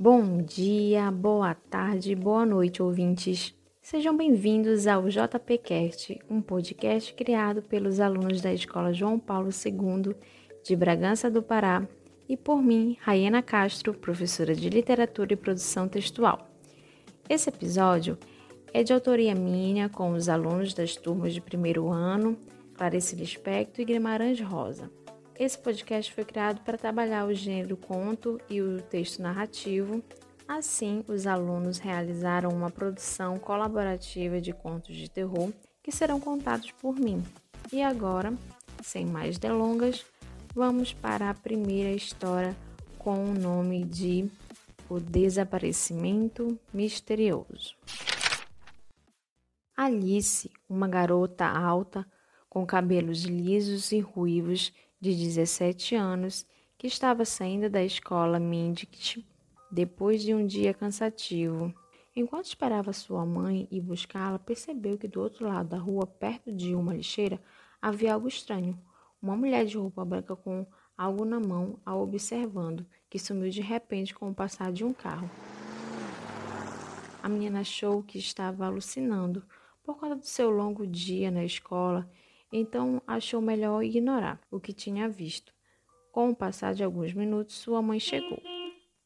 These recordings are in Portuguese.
Bom dia, boa tarde, boa noite, ouvintes. Sejam bem-vindos ao JPcast, um podcast criado pelos alunos da Escola João Paulo II de Bragança do Pará e por mim, Raiana Castro, professora de Literatura e Produção Textual. Esse episódio é de autoria minha com os alunos das turmas de primeiro ano, Clarice Lispector e Guimarães Rosa. Esse podcast foi criado para trabalhar o gênero conto e o texto narrativo. Assim, os alunos realizaram uma produção colaborativa de contos de terror que serão contados por mim. E agora, sem mais delongas, vamos para a primeira história com o nome de O Desaparecimento Misterioso. Alice, uma garota alta, com cabelos lisos e ruivos, de 17 anos, que estava saindo da escola Mindict depois de um dia cansativo. Enquanto esperava sua mãe ir buscá-la, percebeu que do outro lado da rua, perto de uma lixeira, havia algo estranho. Uma mulher de roupa branca com algo na mão a observando, que sumiu de repente com o passar de um carro. A menina achou que estava alucinando por conta do seu longo dia na escola então achou melhor ignorar o que tinha visto. Com o passar de alguns minutos, sua mãe chegou.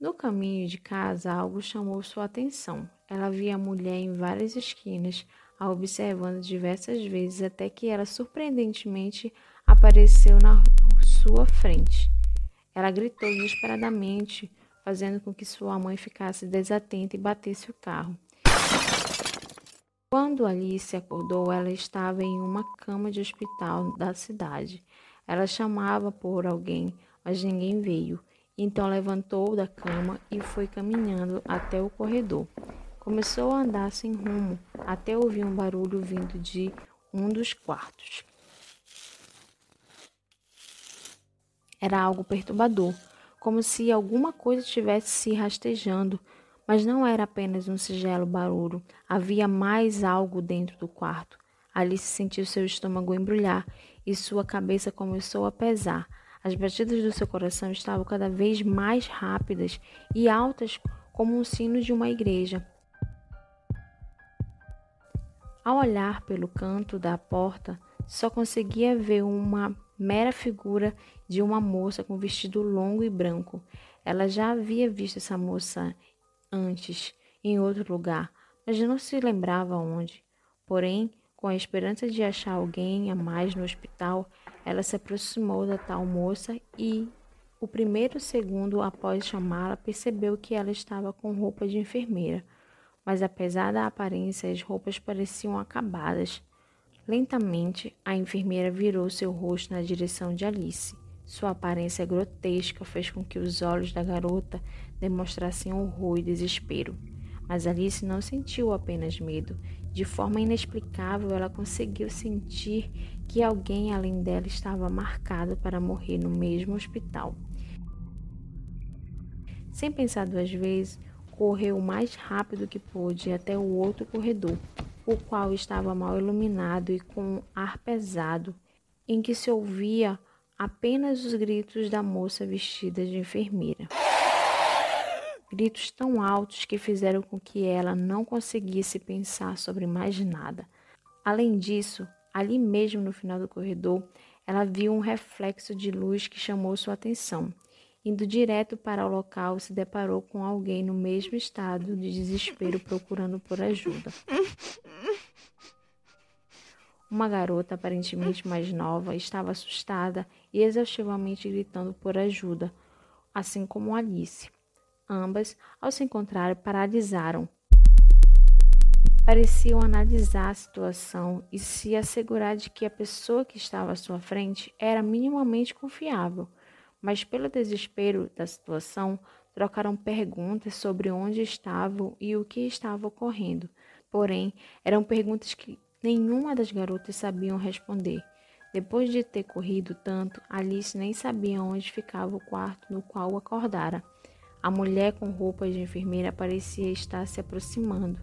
No caminho de casa, algo chamou sua atenção. Ela via a mulher em várias esquinas, a observando diversas vezes até que ela surpreendentemente apareceu na sua frente. Ela gritou desesperadamente, fazendo com que sua mãe ficasse desatenta e batesse o carro. Quando Alice acordou, ela estava em uma cama de hospital da cidade. Ela chamava por alguém, mas ninguém veio. Então levantou da cama e foi caminhando até o corredor. Começou a andar sem rumo, até ouvir um barulho vindo de um dos quartos. Era algo perturbador, como se alguma coisa estivesse se rastejando mas não era apenas um sigelo barulho, havia mais algo dentro do quarto. Alice sentiu seu estômago embrulhar e sua cabeça começou a pesar. As batidas do seu coração estavam cada vez mais rápidas e altas como um sino de uma igreja. Ao olhar pelo canto da porta, só conseguia ver uma mera figura de uma moça com vestido longo e branco. Ela já havia visto essa moça antes, em outro lugar, mas não se lembrava onde. Porém, com a esperança de achar alguém a mais no hospital, ela se aproximou da tal moça e, o primeiro segundo após chamá-la, percebeu que ela estava com roupa de enfermeira. Mas apesar da aparência, as roupas pareciam acabadas. Lentamente, a enfermeira virou seu rosto na direção de Alice. Sua aparência grotesca fez com que os olhos da garota demonstrassem horror e desespero. Mas Alice não sentiu apenas medo. De forma inexplicável, ela conseguiu sentir que alguém além dela estava marcado para morrer no mesmo hospital. Sem pensar duas vezes, correu o mais rápido que pôde até o outro corredor, o qual estava mal iluminado e com um ar pesado, em que se ouvia apenas os gritos da moça vestida de enfermeira. Gritos tão altos que fizeram com que ela não conseguisse pensar sobre mais nada. Além disso, ali mesmo no final do corredor, ela viu um reflexo de luz que chamou sua atenção. Indo direto para o local, se deparou com alguém no mesmo estado de desespero procurando por ajuda. Uma garota, aparentemente mais nova, estava assustada e exaustivamente gritando por ajuda, assim como Alice. Ambas, ao se encontrarem, paralisaram. Pareciam analisar a situação e se assegurar de que a pessoa que estava à sua frente era minimamente confiável, mas pelo desespero da situação, trocaram perguntas sobre onde estavam e o que estava ocorrendo. Porém, eram perguntas que Nenhuma das garotas sabiam responder. Depois de ter corrido tanto, Alice nem sabia onde ficava o quarto no qual acordara. A mulher com roupas de enfermeira parecia estar se aproximando.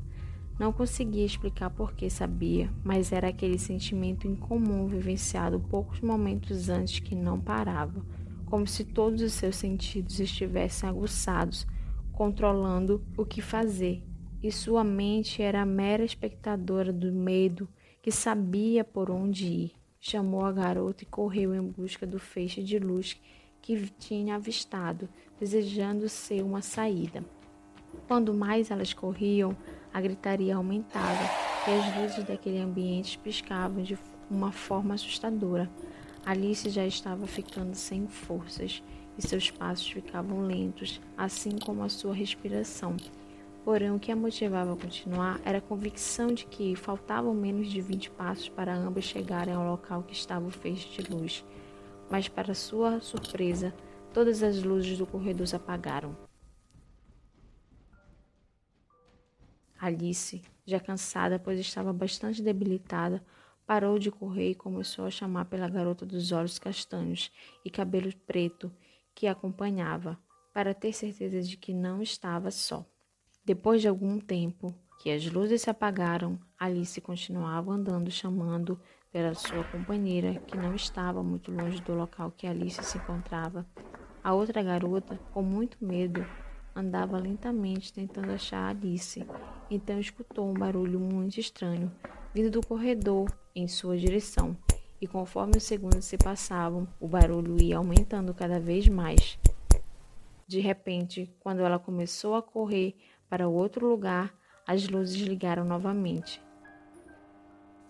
Não conseguia explicar por que sabia, mas era aquele sentimento incomum vivenciado poucos momentos antes que não parava, como se todos os seus sentidos estivessem aguçados, controlando o que fazer, e sua mente era a mera espectadora do medo que sabia por onde ir. Chamou a garota e correu em busca do feixe de luz que tinha avistado, desejando ser uma saída. Quando mais elas corriam, a gritaria aumentava e as luzes daquele ambiente piscavam de uma forma assustadora. Alice já estava ficando sem forças e seus passos ficavam lentos, assim como a sua respiração. Porém, o que a motivava a continuar era a convicção de que faltavam menos de 20 passos para ambas chegarem ao local que estava o feixe de luz. Mas, para sua surpresa, todas as luzes do corredor se apagaram. Alice, já cansada, pois estava bastante debilitada, parou de correr e começou a chamar pela garota dos olhos castanhos e cabelo preto que a acompanhava, para ter certeza de que não estava só. Depois de algum tempo que as luzes se apagaram, Alice continuava andando chamando pela sua companheira, que não estava muito longe do local que Alice se encontrava. A outra garota, com muito medo, andava lentamente tentando achar Alice. Então escutou um barulho muito estranho vindo do corredor em sua direção. E conforme os segundos se passavam, o barulho ia aumentando cada vez mais. De repente, quando ela começou a correr para outro lugar, as luzes ligaram novamente.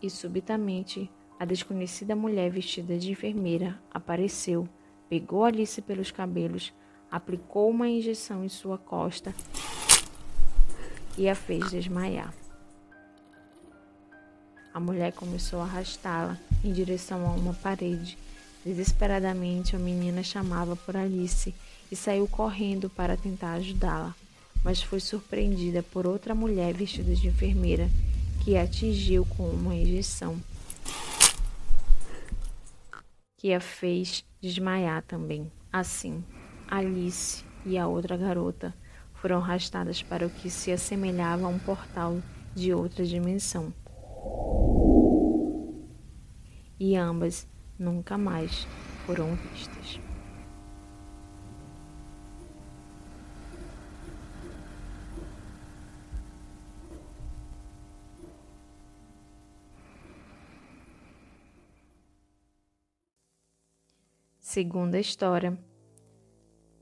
E subitamente, a desconhecida mulher vestida de enfermeira apareceu, pegou Alice pelos cabelos, aplicou uma injeção em sua costa e a fez desmaiar. A mulher começou a arrastá-la em direção a uma parede. Desesperadamente, a menina chamava por Alice e saiu correndo para tentar ajudá-la mas foi surpreendida por outra mulher vestida de enfermeira que a atingiu com uma injeção que a fez desmaiar também. Assim, Alice e a outra garota foram arrastadas para o que se assemelhava a um portal de outra dimensão. E ambas nunca mais foram vistas. Segunda história.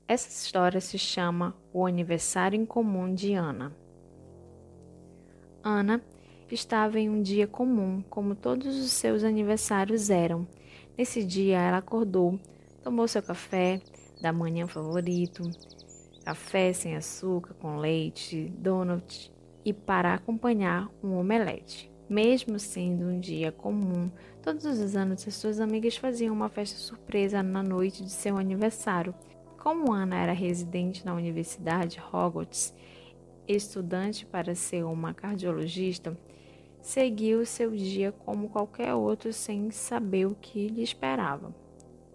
Essa história se chama O Aniversário em Comum de Ana. Ana estava em um dia comum, como todos os seus aniversários eram. Nesse dia, ela acordou, tomou seu café da manhã favorito, café sem açúcar, com leite, donut e para acompanhar um omelete. Mesmo sendo um dia comum, todos os anos as suas amigas faziam uma festa surpresa na noite de seu aniversário. Como Ana era residente na Universidade Hogwarts, estudante para ser uma cardiologista, seguiu seu dia como qualquer outro sem saber o que lhe esperava.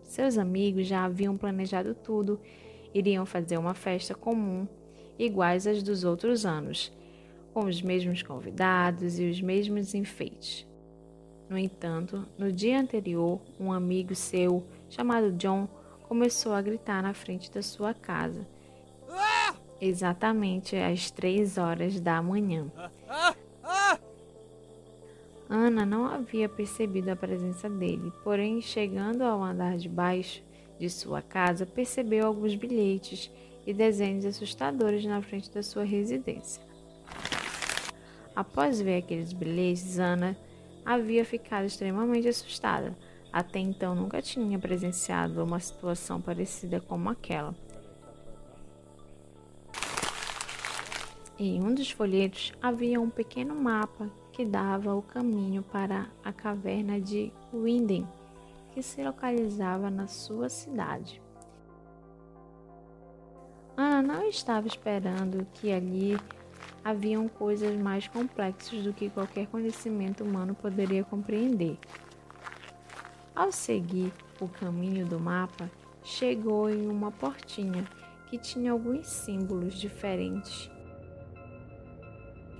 Seus amigos já haviam planejado tudo, iriam fazer uma festa comum, iguais às dos outros anos com os mesmos convidados e os mesmos enfeites. No entanto, no dia anterior, um amigo seu, chamado John, começou a gritar na frente da sua casa, exatamente às três horas da manhã. Ana não havia percebido a presença dele, porém, chegando ao andar de baixo de sua casa, percebeu alguns bilhetes e desenhos assustadores na frente da sua residência. Após ver aqueles bilhetes, Ana havia ficado extremamente assustada. Até então nunca tinha presenciado uma situação parecida como aquela. Em um dos folhetos havia um pequeno mapa que dava o caminho para a caverna de Winden, que se localizava na sua cidade. Ana não estava esperando que ali haviam coisas mais complexas do que qualquer conhecimento humano poderia compreender. Ao seguir o caminho do mapa, chegou em uma portinha que tinha alguns símbolos diferentes,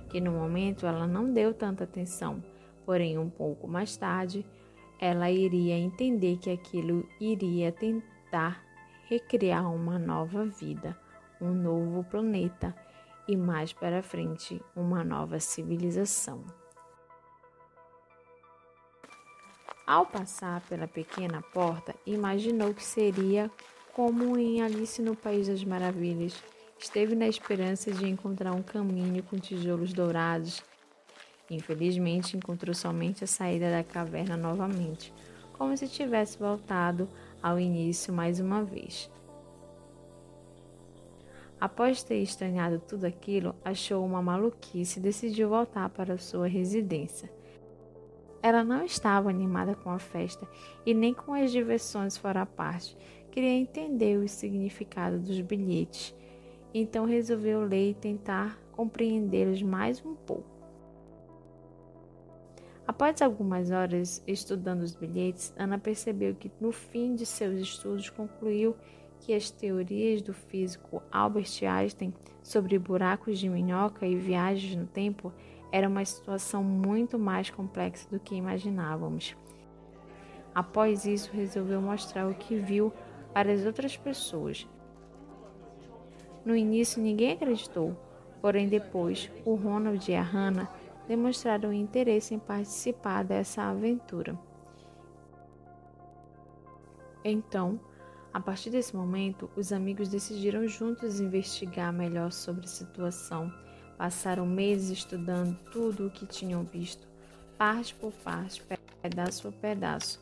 que no momento ela não deu tanta atenção, porém um pouco mais tarde ela iria entender que aquilo iria tentar recriar uma nova vida, um novo planeta e mais para frente uma nova civilização. Ao passar pela pequena porta, imaginou que seria como em Alice no País das Maravilhas. Esteve na esperança de encontrar um caminho com tijolos dourados. Infelizmente, encontrou somente a saída da caverna novamente, como se tivesse voltado ao início mais uma vez. Após ter estranhado tudo aquilo, achou uma maluquice e decidiu voltar para sua residência. Ela não estava animada com a festa e nem com as diversões fora parte. Queria entender o significado dos bilhetes, então resolveu ler e tentar compreendê-los mais um pouco. Após algumas horas estudando os bilhetes, Ana percebeu que no fim de seus estudos concluiu que as teorias do físico Albert Einstein sobre buracos de minhoca e viagens no tempo era uma situação muito mais complexa do que imaginávamos. Após isso, resolveu mostrar o que viu para as outras pessoas. No início, ninguém acreditou, porém, depois, o Ronald e a Hannah demonstraram interesse em participar dessa aventura. Então, a partir desse momento, os amigos decidiram juntos investigar melhor sobre a situação. Passaram meses estudando tudo o que tinham visto, parte por parte, pedaço por pedaço,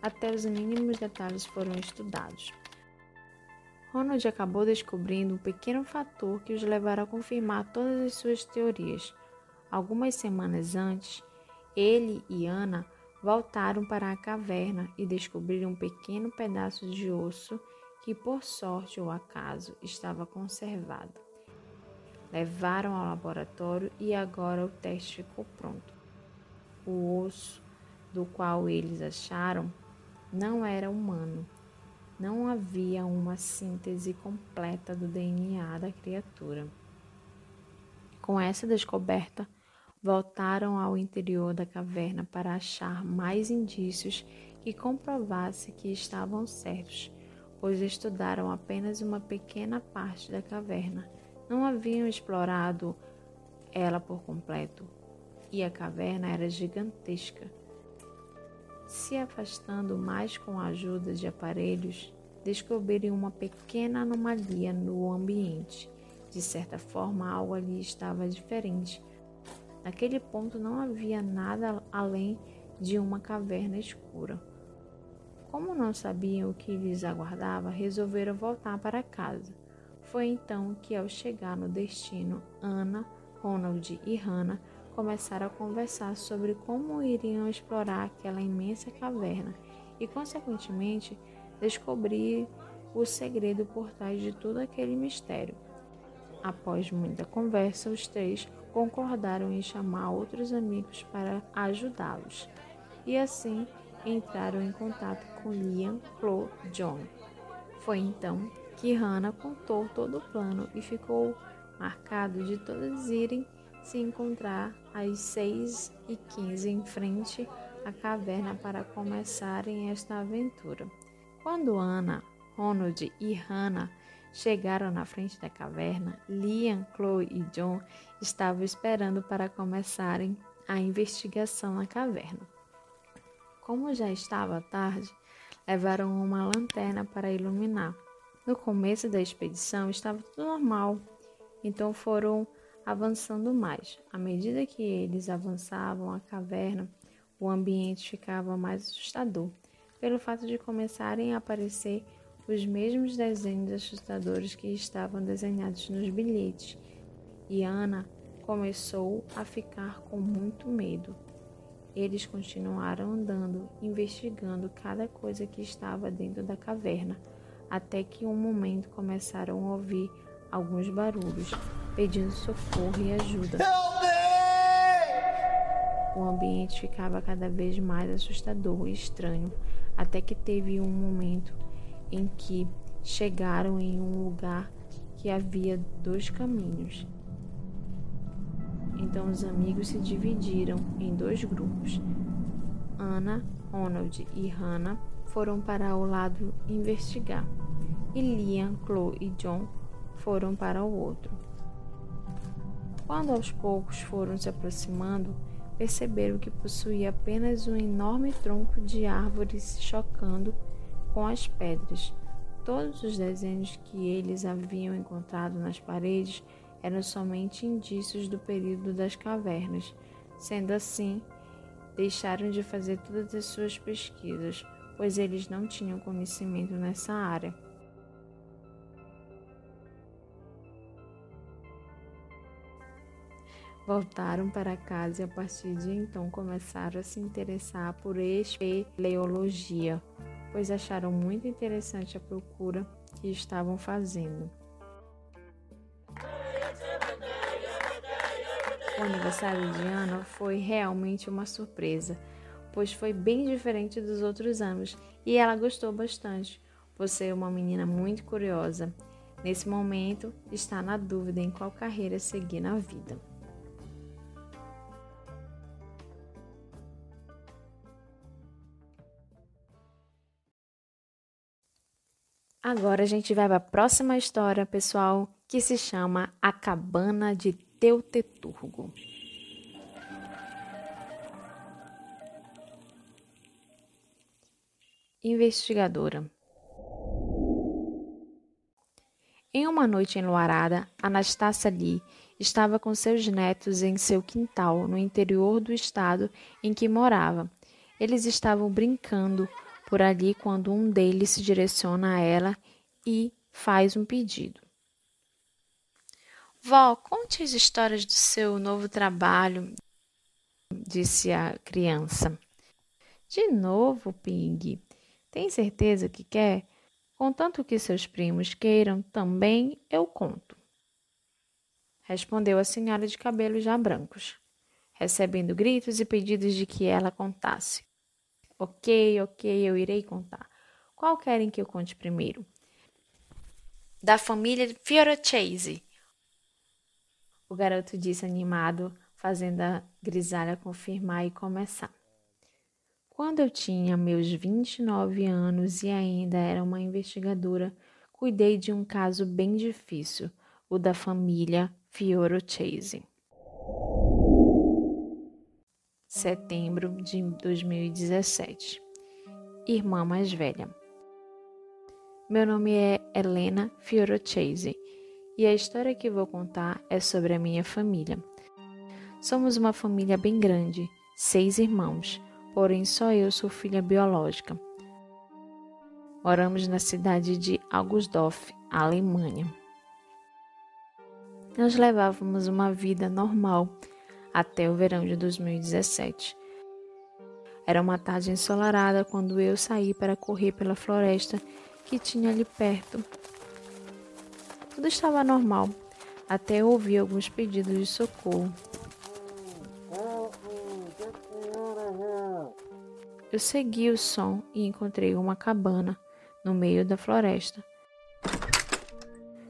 até os mínimos detalhes foram estudados. Ronald acabou descobrindo um pequeno fator que os levará a confirmar todas as suas teorias. Algumas semanas antes, ele e Ana voltaram para a caverna e descobriram um pequeno pedaço de osso que, por sorte ou acaso, estava conservado. Levaram ao laboratório e agora o teste ficou pronto. O osso do qual eles acharam não era humano. Não havia uma síntese completa do DNA da criatura. Com essa descoberta, voltaram ao interior da caverna para achar mais indícios que comprovasse que estavam certos, pois estudaram apenas uma pequena parte da caverna. Não haviam explorado ela por completo, e a caverna era gigantesca. Se afastando mais com a ajuda de aparelhos, descobriram uma pequena anomalia no ambiente. De certa forma, algo ali estava diferente Naquele ponto não havia nada além de uma caverna escura. Como não sabiam o que lhes aguardava, resolveram voltar para casa. Foi então que, ao chegar no destino, Ana, Ronald e Hannah começaram a conversar sobre como iriam explorar aquela imensa caverna e, consequentemente, descobrir o segredo por trás de todo aquele mistério. Após muita conversa, os três concordaram em chamar outros amigos para ajudá-los. E assim entraram em contato com Liam, Chloe e John. Foi então que Hannah contou todo o plano e ficou marcado de todos irem se encontrar às 6 e 15 em frente à caverna para começarem esta aventura. Quando Anna, Ronald e Hannah Chegaram na frente da caverna, Liam, Chloe e John estavam esperando para começarem a investigação na caverna. Como já estava tarde, levaram uma lanterna para iluminar. No começo da expedição estava tudo normal, então foram avançando mais. À medida que eles avançavam a caverna, o ambiente ficava mais assustador, pelo fato de começarem a aparecer os mesmos desenhos assustadores que estavam desenhados nos bilhetes, e Ana começou a ficar com muito medo. Eles continuaram andando, investigando cada coisa que estava dentro da caverna, até que um momento começaram a ouvir alguns barulhos, pedindo socorro e ajuda. O ambiente ficava cada vez mais assustador e estranho, até que teve um momento em que chegaram em um lugar que havia dois caminhos. Então os amigos se dividiram em dois grupos. Ana, Ronald e Hannah foram para o lado investigar, e Liam, Chloe e John foram para o outro. Quando aos poucos foram se aproximando, perceberam que possuía apenas um enorme tronco de árvore se chocando com as pedras. Todos os desenhos que eles haviam encontrado nas paredes eram somente indícios do período das cavernas. Sendo assim, deixaram de fazer todas as suas pesquisas, pois eles não tinham conhecimento nessa área. Voltaram para casa e a partir de então começaram a se interessar por espeleologia, pois acharam muito interessante a procura que estavam fazendo. O aniversário de Ana foi realmente uma surpresa, pois foi bem diferente dos outros anos e ela gostou bastante, por ser uma menina muito curiosa. Nesse momento, está na dúvida em qual carreira seguir na vida. Agora a gente vai para a próxima história, pessoal, que se chama A Cabana de Teuteturgo. Investigadora. Em uma noite enluarada, Anastácia Lee estava com seus netos em seu quintal, no interior do estado em que morava. Eles estavam brincando por ali quando um deles se direciona a ela e faz um pedido. Vó, conte as histórias do seu novo trabalho, disse a criança. De novo, Ping. Tem certeza que quer? Contanto que seus primos queiram, também eu conto. Respondeu a senhora de cabelos já brancos, recebendo gritos e pedidos de que ela contasse. Ok, ok, eu irei contar. Qual querem que eu conte primeiro? Da família Fiorachese. O garoto disse animado, fazendo a grisalha confirmar e começar. Quando eu tinha meus 29 anos e ainda era uma investigadora, cuidei de um caso bem difícil, o da família Fiorachese setembro de 2017. Irmã mais velha. Meu nome é Helena Fiorocese e a história que vou contar é sobre a minha família. Somos uma família bem grande, seis irmãos, porém só eu sou filha biológica. Moramos na cidade de Augustdorf, Alemanha. Nós levávamos uma vida normal até o verão de 2017. Era uma tarde ensolarada quando eu saí para correr pela floresta que tinha ali perto. Tudo estava normal, até ouvir alguns pedidos de socorro. Eu segui o som e encontrei uma cabana no meio da floresta.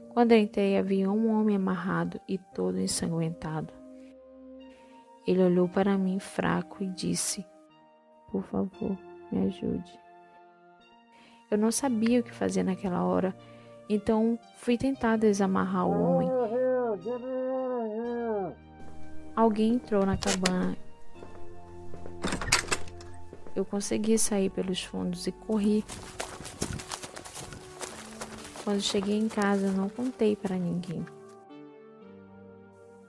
Quando entrei, havia um homem amarrado e todo ensanguentado. Ele olhou para mim fraco e disse: Por favor, me ajude. Eu não sabia o que fazer naquela hora, então fui tentar desamarrar o homem. Alguém entrou na cabana. Eu consegui sair pelos fundos e corri. Quando cheguei em casa, não contei para ninguém.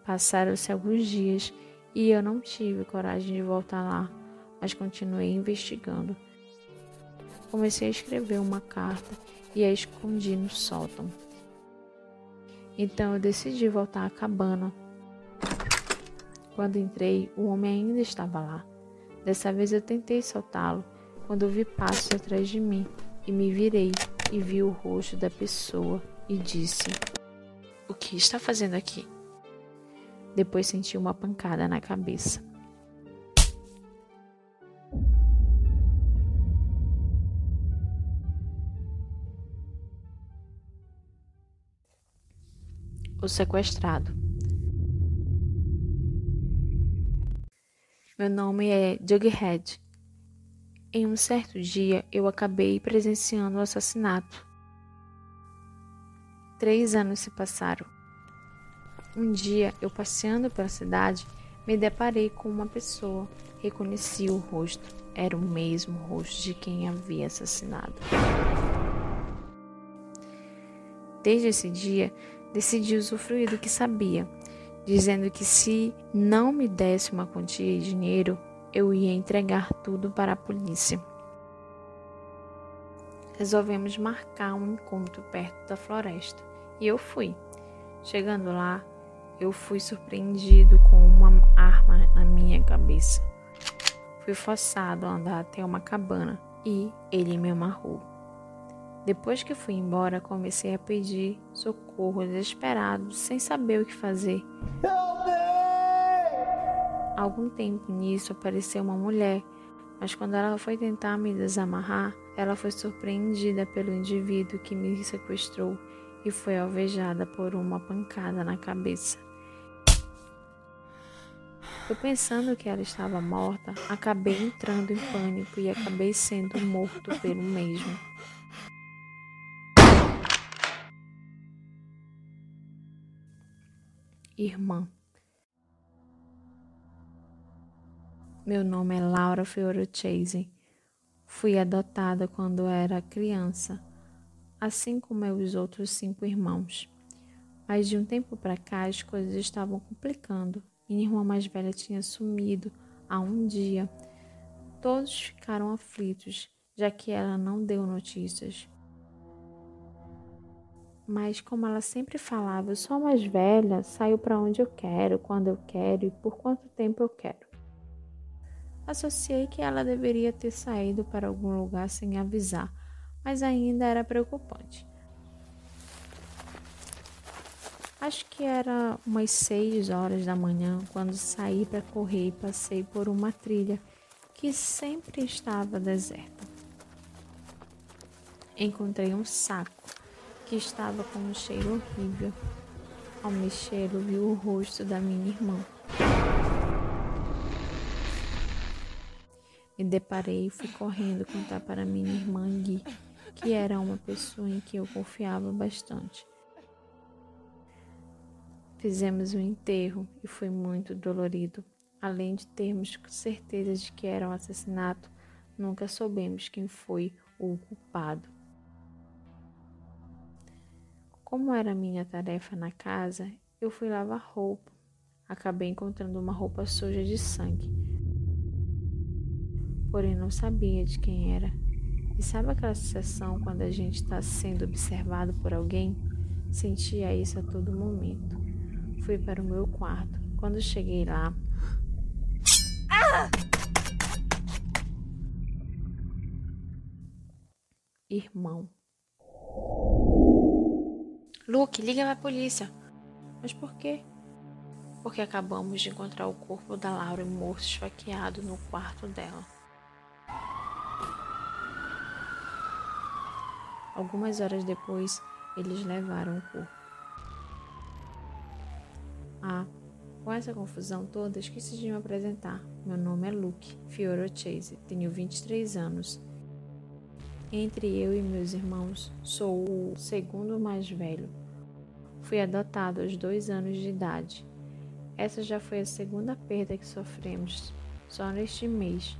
Passaram-se alguns dias e eu não tive coragem de voltar lá, mas continuei investigando. Comecei a escrever uma carta e a escondi no sótão. Então eu decidi voltar à cabana. Quando entrei, o homem ainda estava lá. Dessa vez eu tentei soltá-lo quando vi passos atrás de mim e me virei e vi o rosto da pessoa e disse: O que está fazendo aqui? Depois senti uma pancada na cabeça. O sequestrado. Meu nome é Jughead. Em um certo dia, eu acabei presenciando o assassinato. Três anos se passaram. Um dia, eu passeando pela cidade, me deparei com uma pessoa. Reconheci o rosto. Era o mesmo rosto de quem havia assassinado. Desde esse dia, decidi usufruir do que sabia, dizendo que se não me desse uma quantia de dinheiro, eu ia entregar tudo para a polícia. Resolvemos marcar um encontro perto da floresta e eu fui. Chegando lá, eu fui surpreendido com uma arma na minha cabeça. Fui forçado a andar até uma cabana e ele me amarrou. Depois que fui embora, comecei a pedir socorro desesperado, sem saber o que fazer. Algum tempo nisso apareceu uma mulher, mas quando ela foi tentar me desamarrar, ela foi surpreendida pelo indivíduo que me sequestrou e foi alvejada por uma pancada na cabeça. Eu pensando que ela estava morta, acabei entrando em pânico e acabei sendo morto pelo mesmo. Irmã. Meu nome é Laura Chase. Fui adotada quando era criança, assim como os outros cinco irmãos. Mas de um tempo para cá as coisas estavam complicando minha irmã mais velha tinha sumido há um dia. Todos ficaram aflitos, já que ela não deu notícias. Mas, como ela sempre falava, eu sou a mais velha, saio para onde eu quero, quando eu quero e por quanto tempo eu quero. Associei que ela deveria ter saído para algum lugar sem avisar, mas ainda era preocupante. Acho que era umas seis horas da manhã quando saí para correr e passei por uma trilha que sempre estava deserta. Encontrei um saco que estava com um cheiro horrível. Ao mexer, vi o rosto da minha irmã. Me deparei e fui correndo contar para minha irmã Gui, que era uma pessoa em que eu confiava bastante. Fizemos o um enterro e foi muito dolorido. Além de termos certeza de que era um assassinato, nunca soubemos quem foi o culpado. Como era minha tarefa na casa, eu fui lavar roupa. Acabei encontrando uma roupa suja de sangue. Porém, não sabia de quem era. E sabe aquela sensação quando a gente está sendo observado por alguém? Sentia isso a todo momento. Fui para o meu quarto. Quando cheguei lá. Ah! Irmão. Luke, liga para a polícia. Mas por quê? Porque acabamos de encontrar o corpo da Laura morto esfaqueado no quarto dela. Algumas horas depois, eles levaram o corpo. Ah, com essa confusão toda, esqueci de me apresentar. Meu nome é Luke Fioro Chase, tenho 23 anos. Entre eu e meus irmãos, sou o segundo mais velho. Fui adotado aos dois anos de idade. Essa já foi a segunda perda que sofremos, só neste mês.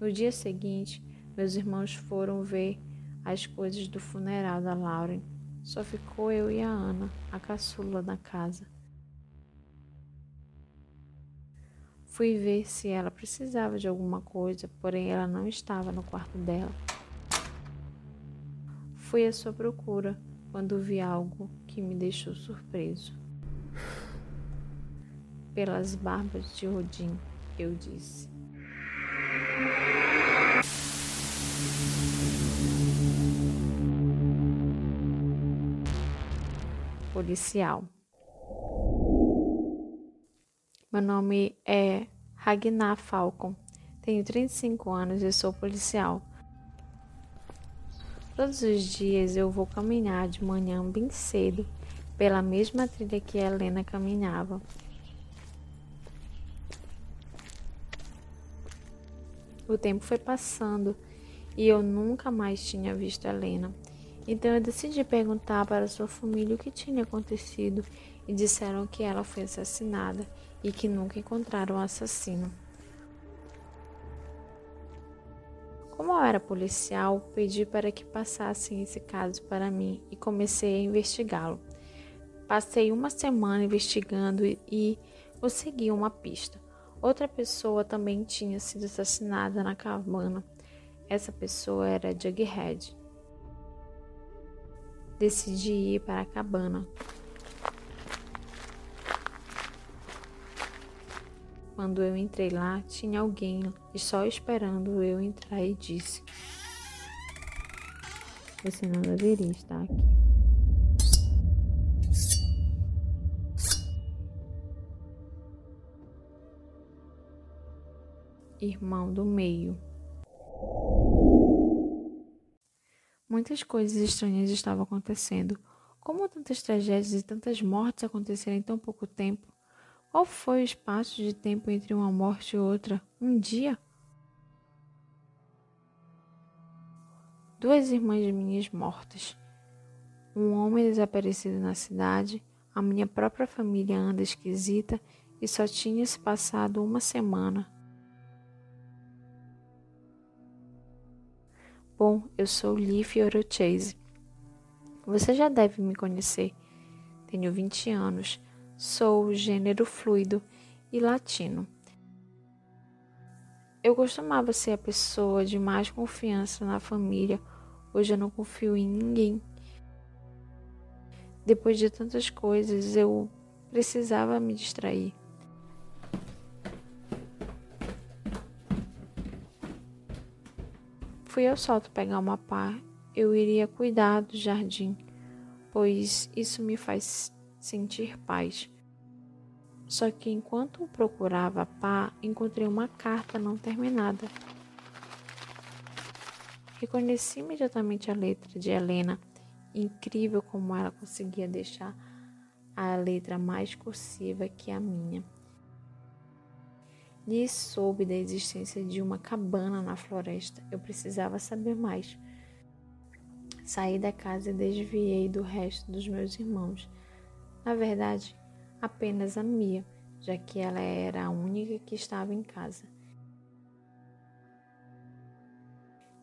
No dia seguinte, meus irmãos foram ver as coisas do funeral da Lauren só ficou eu e a Ana, a caçula, na casa. Fui ver se ela precisava de alguma coisa, porém ela não estava no quarto dela. Fui à sua procura quando vi algo que me deixou surpreso. Pelas barbas de Odin, eu disse. Policial. Meu nome é Ragnar Falcon. Tenho 35 anos e sou policial. Todos os dias eu vou caminhar de manhã bem cedo, pela mesma trilha que Helena caminhava. O tempo foi passando e eu nunca mais tinha visto Helena. Então eu decidi perguntar para sua família o que tinha acontecido e disseram que ela foi assassinada e que nunca encontraram o assassino. Como eu era policial, pedi para que passassem esse caso para mim e comecei a investigá-lo. Passei uma semana investigando e consegui uma pista. Outra pessoa também tinha sido assassinada na cabana. Essa pessoa era Jughead. Decidi ir para a cabana. Quando eu entrei lá, tinha alguém só esperando eu entrar e disse: Você não deveria estar aqui. Irmão do meio. Muitas coisas estranhas estavam acontecendo. Como tantas tragédias e tantas mortes aconteceram em tão pouco tempo? Qual foi o espaço de tempo entre uma morte e outra? Um dia? Duas irmãs minhas mortas. Um homem desaparecido na cidade. A minha própria família anda esquisita e só tinha se passado uma semana. Bom, eu sou Leaf Orochase. Você já deve me conhecer. Tenho 20 anos, sou gênero fluido e latino. Eu costumava ser a pessoa de mais confiança na família, hoje eu não confio em ninguém. Depois de tantas coisas, eu precisava me distrair. Fui ao salto pegar uma pá, eu iria cuidar do jardim, pois isso me faz sentir paz. Só que enquanto procurava a pá, encontrei uma carta não terminada. Reconheci imediatamente a letra de Helena. Incrível como ela conseguia deixar a letra mais cursiva que a minha lhe soube da existência de uma cabana na floresta. Eu precisava saber mais. Saí da casa e desviei do resto dos meus irmãos. Na verdade, apenas a Mia, já que ela era a única que estava em casa.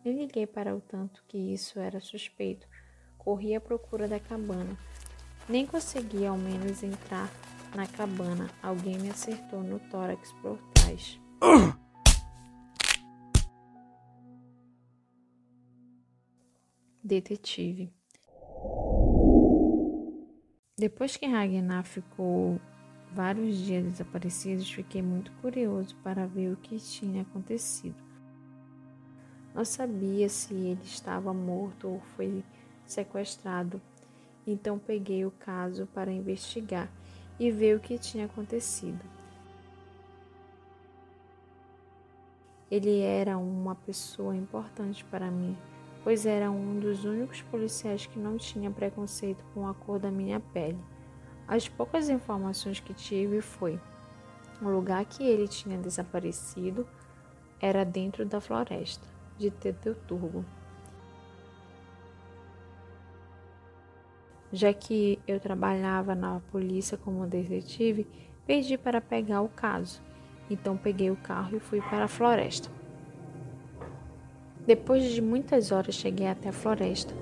Nem liguei para o tanto que isso era suspeito. Corri à procura da cabana. Nem consegui ao menos entrar na cabana. Alguém me acertou no tórax por Detetive. Depois que Ragnar ficou vários dias desaparecidos, fiquei muito curioso para ver o que tinha acontecido. Não sabia se ele estava morto ou foi sequestrado, então peguei o caso para investigar e ver o que tinha acontecido. Ele era uma pessoa importante para mim, pois era um dos únicos policiais que não tinha preconceito com a cor da minha pele. As poucas informações que tive foi: o lugar que ele tinha desaparecido era dentro da floresta de Teteuturgo. Já que eu trabalhava na polícia como detetive, pedi para pegar o caso então peguei o carro e fui para a floresta. Depois de muitas horas cheguei até a floresta,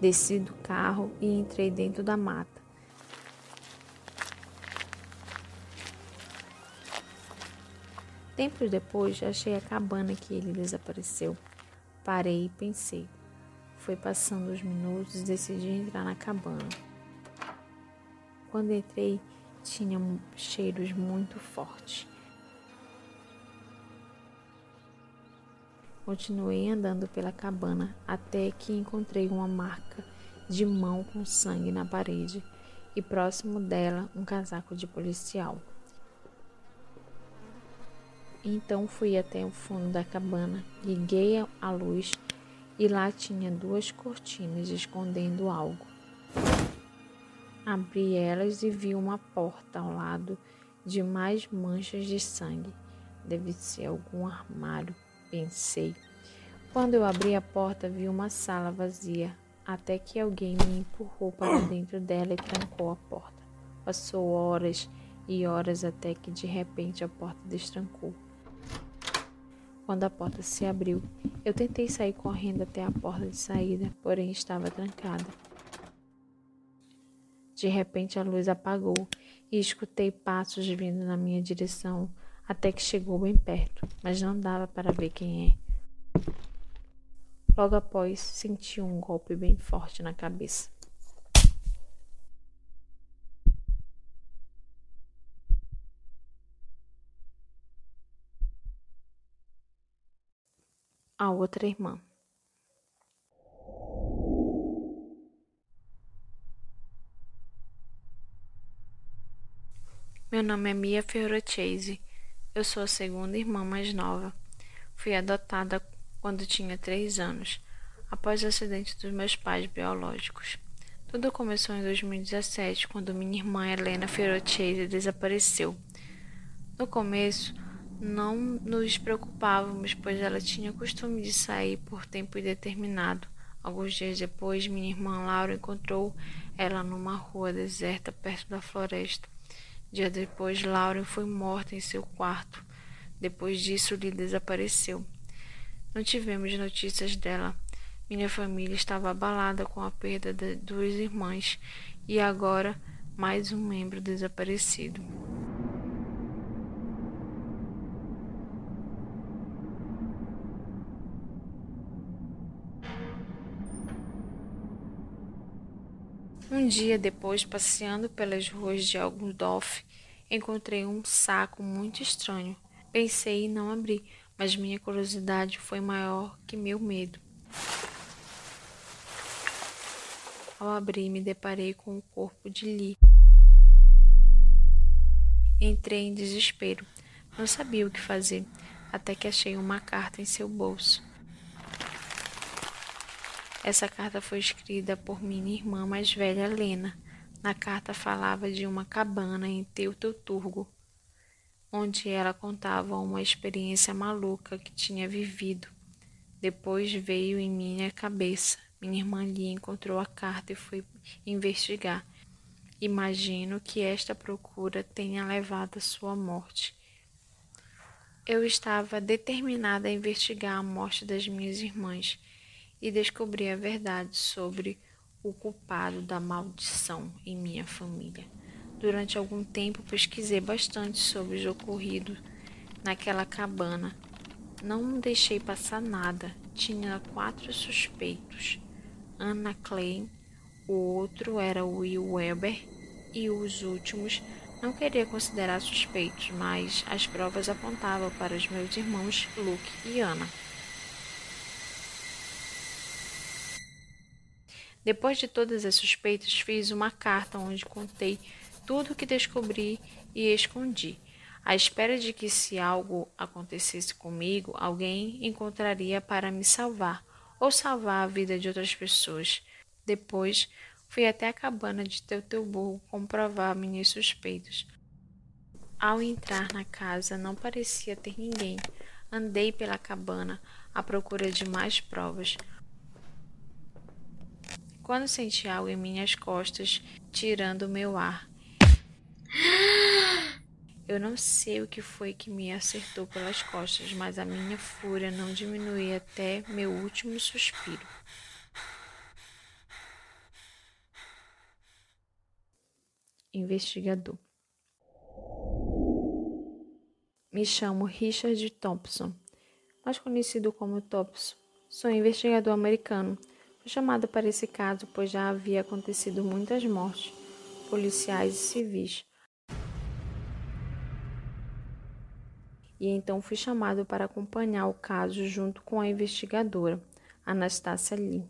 desci do carro e entrei dentro da mata. Tempos depois, achei a cabana que ele desapareceu. Parei e pensei. Foi passando os minutos e decidi entrar na cabana. Quando entrei, tinha cheiros muito fortes. Continuei andando pela cabana até que encontrei uma marca de mão com sangue na parede e próximo dela um casaco de policial. Então fui até o fundo da cabana, liguei a luz e lá tinha duas cortinas escondendo algo. Abri elas e vi uma porta ao lado de mais manchas de sangue. Deve ser algum armário pensei. Quando eu abri a porta, vi uma sala vazia. até que alguém me empurrou para dentro dela e trancou a porta. Passou horas e horas até que de repente a porta destrancou. Quando a porta se abriu, eu tentei sair correndo até a porta de saída, porém estava trancada. De repente a luz apagou e escutei passos vindo na minha direção até que chegou bem perto, mas não dava para ver quem é. Logo após, senti um golpe bem forte na cabeça. A outra irmã. Meu nome é Mia Chase. Eu sou a segunda irmã mais nova. Fui adotada quando tinha três anos, após o acidente dos meus pais biológicos. Tudo começou em 2017, quando minha irmã Helena Chase desapareceu. No começo, não nos preocupávamos, pois ela tinha costume de sair por tempo indeterminado. Alguns dias depois, minha irmã Laura encontrou ela numa rua deserta perto da floresta. Dia depois, Lauren foi morta em seu quarto. Depois disso, Lee desapareceu. Não tivemos notícias dela. Minha família estava abalada com a perda de duas irmãs e agora mais um membro desaparecido. Um dia depois, passeando pelas ruas de Algundorf, encontrei um saco muito estranho. Pensei em não abrir, mas minha curiosidade foi maior que meu medo. Ao abrir, me deparei com o corpo de Lee. Entrei em desespero. Não sabia o que fazer, até que achei uma carta em seu bolso. Essa carta foi escrita por minha irmã mais velha, Lena. Na carta falava de uma cabana em Teutoturgo, onde ela contava uma experiência maluca que tinha vivido. Depois veio em minha cabeça. Minha irmã Lia encontrou a carta e foi investigar. Imagino que esta procura tenha levado à sua morte. Eu estava determinada a investigar a morte das minhas irmãs e descobri a verdade sobre o culpado da maldição em minha família. Durante algum tempo pesquisei bastante sobre o ocorrido naquela cabana. Não deixei passar nada. Tinha quatro suspeitos: Anna Klein, o outro era Will Weber e os últimos não queria considerar suspeitos, mas as provas apontavam para os meus irmãos Luke e Anna. Depois de todas as suspeitas, fiz uma carta onde contei tudo o que descobri e escondi, à espera de que, se algo acontecesse comigo, alguém encontraria para me salvar ou salvar a vida de outras pessoas. Depois, fui até a cabana de Teutoburgo comprovar minhas suspeitas. Ao entrar na casa, não parecia ter ninguém. Andei pela cabana à procura de mais provas. Quando senti algo em minhas costas, tirando meu ar. Eu não sei o que foi que me acertou pelas costas, mas a minha fúria não diminuía até meu último suspiro. Investigador. Me chamo Richard Thompson, mais conhecido como Thompson. Sou investigador americano Chamado para esse caso, pois já havia acontecido muitas mortes, policiais e civis. E então fui chamado para acompanhar o caso junto com a investigadora, Anastácia Lee.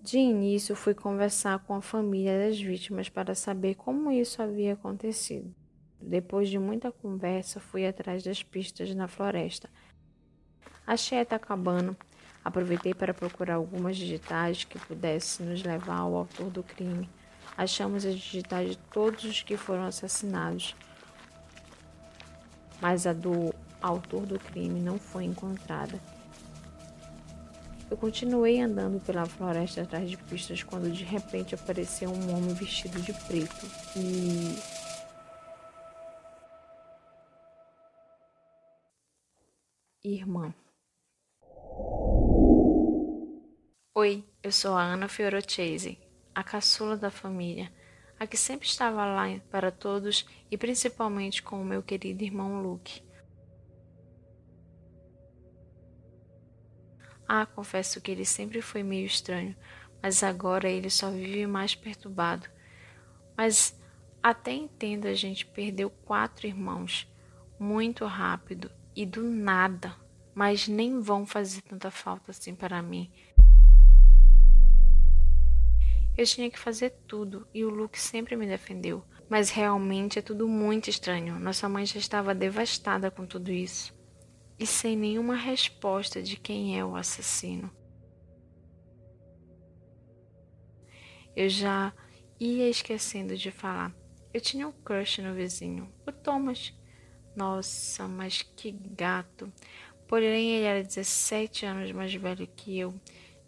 De início, fui conversar com a família das vítimas para saber como isso havia acontecido. Depois de muita conversa, fui atrás das pistas na floresta. Achei a cabana Aproveitei para procurar algumas digitais que pudessem nos levar ao autor do crime. Achamos as digitais de todos os que foram assassinados, mas a do autor do crime não foi encontrada. Eu continuei andando pela floresta atrás de pistas quando de repente apareceu um homem vestido de preto e. Irmã. Oi, eu sou a Ana Fiorocese, a caçula da família, a que sempre estava lá para todos e principalmente com o meu querido irmão Luke. Ah, confesso que ele sempre foi meio estranho, mas agora ele só vive mais perturbado. Mas até entendo a gente perdeu quatro irmãos muito rápido e do nada, mas nem vão fazer tanta falta assim para mim. Eu tinha que fazer tudo e o Luke sempre me defendeu. Mas realmente é tudo muito estranho. Nossa mãe já estava devastada com tudo isso e sem nenhuma resposta de quem é o assassino. Eu já ia esquecendo de falar. Eu tinha um crush no vizinho, o Thomas. Nossa, mas que gato. Porém, ele era 17 anos mais velho que eu.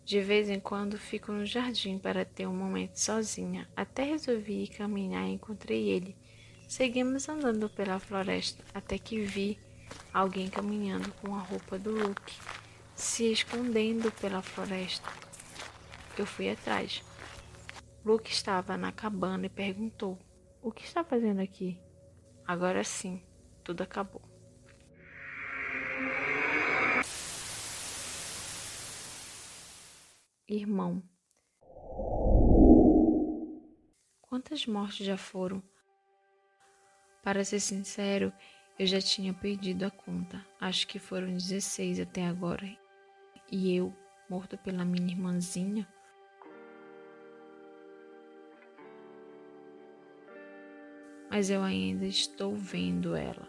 De vez em quando fico no jardim para ter um momento sozinha. Até resolvi ir caminhar e encontrei ele. Seguimos andando pela floresta até que vi alguém caminhando com a roupa do Luke, se escondendo pela floresta. Eu fui atrás. Luke estava na cabana e perguntou: O que está fazendo aqui? Agora sim, tudo acabou. Irmão, quantas mortes já foram? Para ser sincero, eu já tinha perdido a conta. Acho que foram 16 até agora. E eu, morto pela minha irmãzinha. Mas eu ainda estou vendo ela.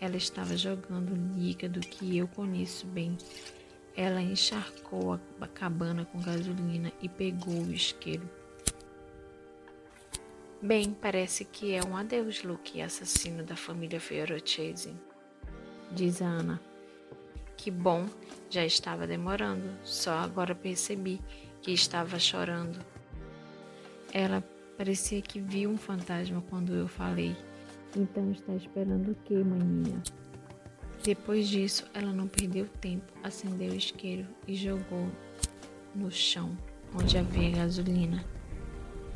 Ela estava jogando líquido que eu conheço bem. Ela encharcou a cabana com gasolina e pegou o isqueiro Bem, parece que é um adeus, Luke, assassino da família Fiorocese, diz a Ana. Que bom, já estava demorando, só agora percebi que estava chorando. Ela parecia que viu um fantasma quando eu falei. Então está esperando o que, maninha? Depois disso, ela não perdeu tempo, acendeu o isqueiro e jogou no chão, onde havia gasolina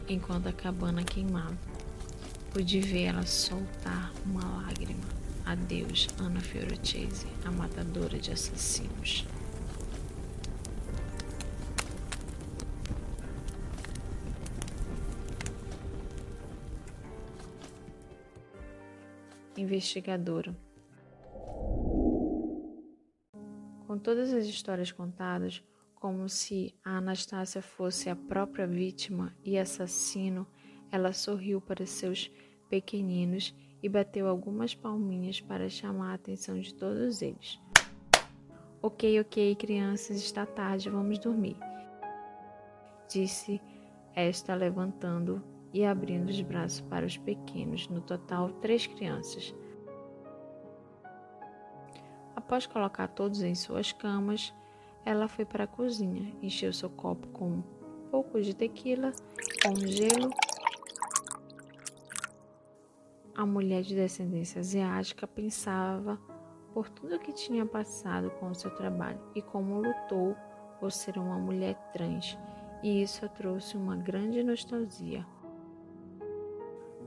enquanto a cabana queimava. Pude ver ela soltar uma lágrima. Adeus, Ana Fiorocese, a matadora de assassinos. Investigadora. Todas as histórias contadas, como se a Anastácia fosse a própria vítima e assassino, ela sorriu para seus pequeninos e bateu algumas palminhas para chamar a atenção de todos eles. Ok, ok, crianças, está tarde, vamos dormir, disse esta levantando e abrindo os braços para os pequenos, no total três crianças. Após colocar todos em suas camas, ela foi para a cozinha, encheu seu copo com um pouco de tequila, com gelo. A mulher de descendência asiática pensava por tudo que tinha passado com o seu trabalho e como lutou por ser uma mulher trans, e isso a trouxe uma grande nostalgia.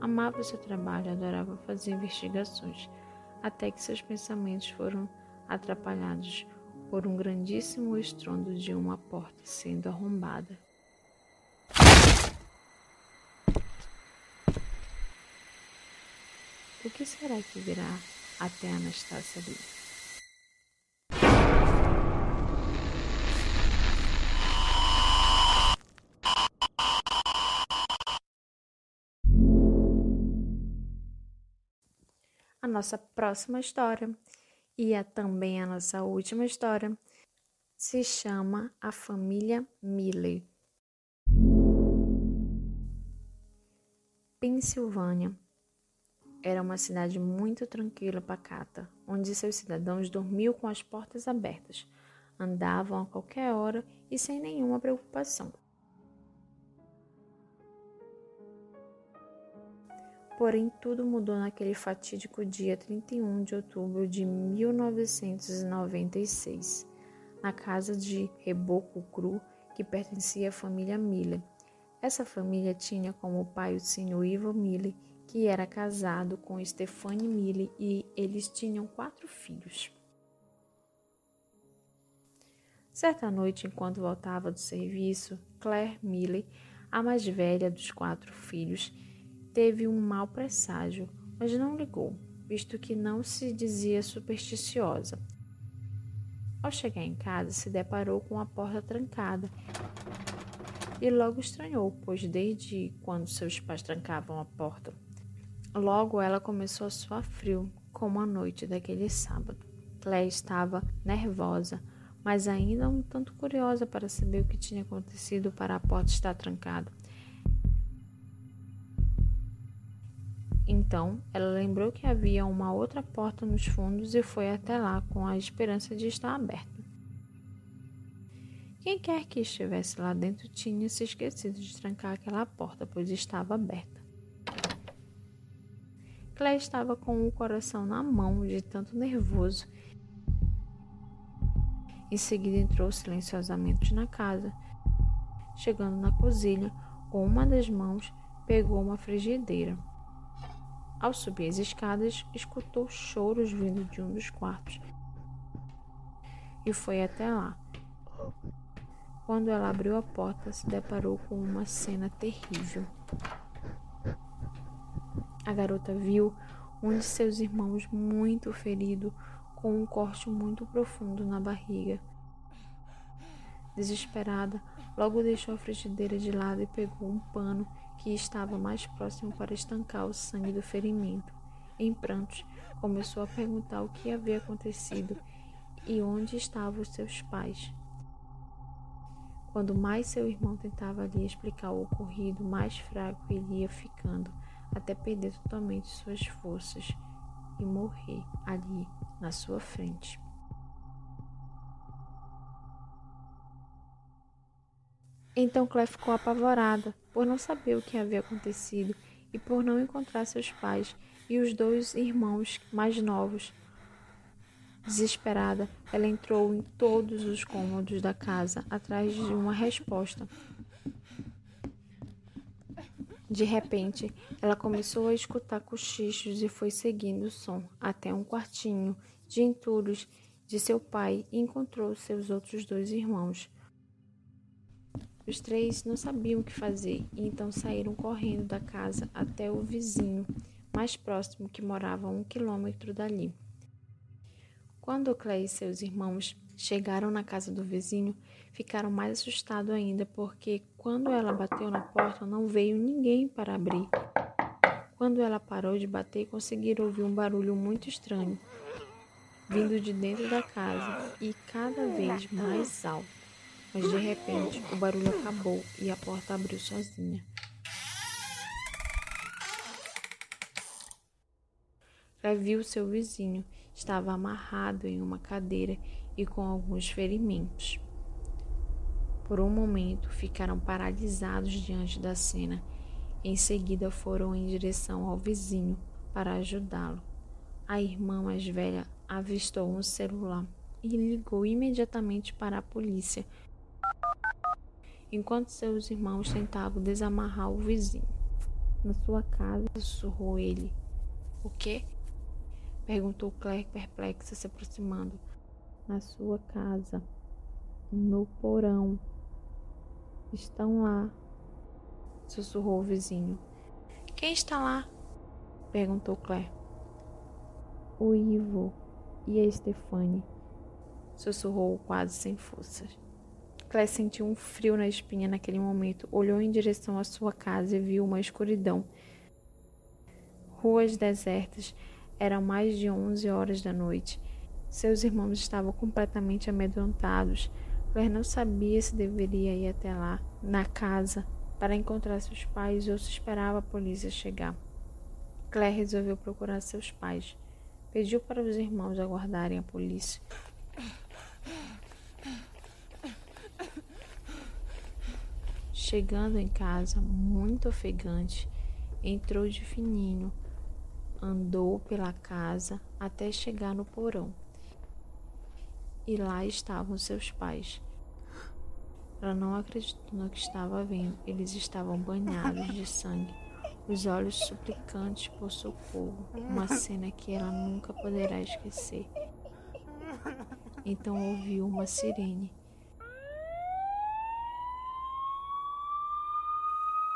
Amava seu trabalho, adorava fazer investigações, até que seus pensamentos foram atrapalhados por um grandíssimo estrondo de uma porta sendo arrombada. O que será que virá até Anastácia ali? A nossa próxima história e é também a nossa última história, se chama A Família Miller. Pensilvânia era uma cidade muito tranquila pacata, onde seus cidadãos dormiam com as portas abertas. Andavam a qualquer hora e sem nenhuma preocupação. Porém, tudo mudou naquele fatídico dia 31 de outubro de 1996, na casa de Reboco Cru, que pertencia à família Miller. Essa família tinha como pai o senhor Ivo Miller, que era casado com Stephanie Miller e eles tinham quatro filhos. Certa noite, enquanto voltava do serviço, Claire Miller, a mais velha dos quatro filhos, teve um mau presságio, mas não ligou, visto que não se dizia supersticiosa. Ao chegar em casa, se deparou com a porta trancada e logo estranhou, pois desde quando seus pais trancavam a porta, logo ela começou a suar frio, como a noite daquele sábado. Claire estava nervosa, mas ainda um tanto curiosa para saber o que tinha acontecido para a porta estar trancada. Então, ela lembrou que havia uma outra porta nos fundos e foi até lá com a esperança de estar aberta. Quem quer que estivesse lá dentro tinha se esquecido de trancar aquela porta, pois estava aberta. Claire estava com o coração na mão de tanto nervoso. Em seguida entrou silenciosamente na casa. Chegando na cozinha, com uma das mãos, pegou uma frigideira. Ao subir as escadas, escutou choros vindo de um dos quartos e foi até lá. Quando ela abriu a porta, se deparou com uma cena terrível. A garota viu um de seus irmãos muito ferido, com um corte muito profundo na barriga. Desesperada, logo deixou a frigideira de lado e pegou um pano que estava mais próximo para estancar o sangue do ferimento. Em prantos, começou a perguntar o que havia acontecido e onde estavam os seus pais. Quando mais seu irmão tentava lhe explicar o ocorrido, mais fraco ele ia ficando, até perder totalmente suas forças e morrer ali na sua frente. Então Claire ficou apavorada por não saber o que havia acontecido e por não encontrar seus pais e os dois irmãos mais novos. Desesperada, ela entrou em todos os cômodos da casa atrás de uma resposta. De repente, ela começou a escutar cochichos e foi seguindo o som até um quartinho de entulhos de seu pai e encontrou seus outros dois irmãos. Os três não sabiam o que fazer e então saíram correndo da casa até o vizinho mais próximo que morava a um quilômetro dali. Quando Clay e seus irmãos chegaram na casa do vizinho, ficaram mais assustados ainda porque quando ela bateu na porta não veio ninguém para abrir. Quando ela parou de bater, conseguiram ouvir um barulho muito estranho vindo de dentro da casa e cada vez mais alto. Mas de repente o barulho acabou e a porta abriu sozinha. Ela viu seu vizinho. Estava amarrado em uma cadeira e com alguns ferimentos. Por um momento ficaram paralisados diante da cena. Em seguida foram em direção ao vizinho para ajudá-lo. A irmã mais velha avistou um celular e ligou imediatamente para a polícia, enquanto seus irmãos tentavam desamarrar o vizinho. Na sua casa, sussurrou ele. O quê? perguntou Claire perplexa, se aproximando. Na sua casa, no porão. Estão lá, sussurrou o vizinho. Quem está lá? perguntou Claire. O Ivo e a Stefane, sussurrou quase sem forças. Claire sentiu um frio na espinha naquele momento. Olhou em direção à sua casa e viu uma escuridão. Ruas desertas. Eram mais de onze horas da noite. Seus irmãos estavam completamente amedrontados. Claire não sabia se deveria ir até lá, na casa, para encontrar seus pais ou se esperava a polícia chegar. Claire resolveu procurar seus pais. Pediu para os irmãos aguardarem a polícia. Chegando em casa, muito ofegante, entrou de fininho, andou pela casa até chegar no porão. E lá estavam seus pais. Ela não acreditou no que estava vendo. Eles estavam banhados de sangue, os olhos suplicantes por socorro. Uma cena que ela nunca poderá esquecer. Então ouviu uma sirene.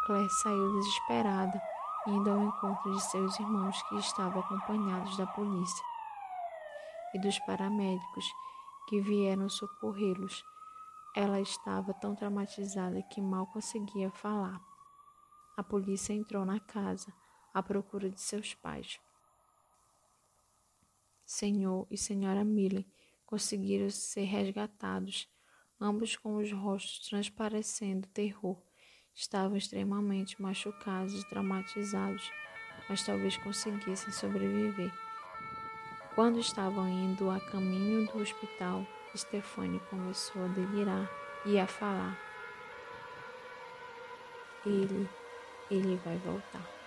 Claire saiu desesperada, indo ao encontro de seus irmãos que estavam acompanhados da polícia e dos paramédicos que vieram socorrê-los. Ela estava tão traumatizada que mal conseguia falar. A polícia entrou na casa à procura de seus pais. Senhor e Senhora Miller conseguiram ser resgatados, ambos com os rostos transparecendo terror Estavam extremamente machucados e traumatizados, mas talvez conseguissem sobreviver. Quando estavam indo a caminho do hospital, Stefani começou a delirar e a falar. Ele, ele vai voltar.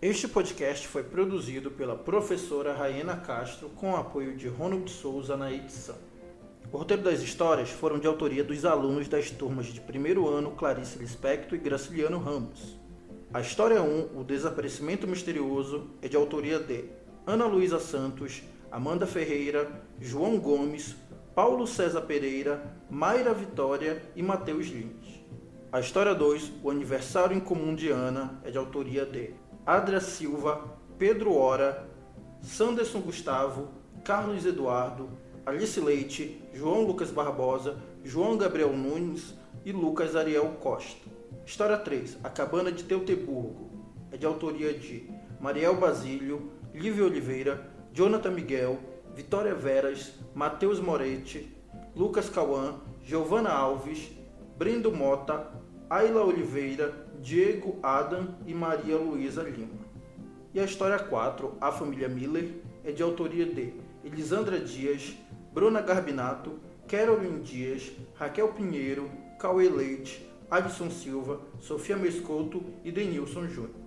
Este podcast foi produzido pela professora Raena Castro com apoio de Ronald Souza na edição. O roteiro das histórias foram de autoria dos alunos das turmas de primeiro ano Clarice Lispector e Graciliano Ramos. A história 1, O Desaparecimento Misterioso, é de autoria de Ana Luísa Santos, Amanda Ferreira, João Gomes, Paulo César Pereira, Mayra Vitória e Matheus Lins. A história 2, O Aniversário em Comum de Ana, é de autoria de Adria Silva, Pedro Ora, Sanderson Gustavo, Carlos Eduardo, Alice Leite, João Lucas Barbosa, João Gabriel Nunes e Lucas Ariel Costa. História 3. A Cabana de Teuteburgo. É de autoria de Mariel Basílio, Lívia Oliveira, Jonathan Miguel, Vitória Veras, Matheus Moretti, Lucas Cauã, Giovana Alves, Brendo Mota, Ayla Oliveira, Diego Adam e Maria Luísa Lima. E a história 4, A Família Miller, é de autoria de Elisandra Dias, Bruna Garbinato, Carolyn Dias, Raquel Pinheiro, Cauê Leite, Alisson Silva, Sofia Mescoto e Denilson Júnior.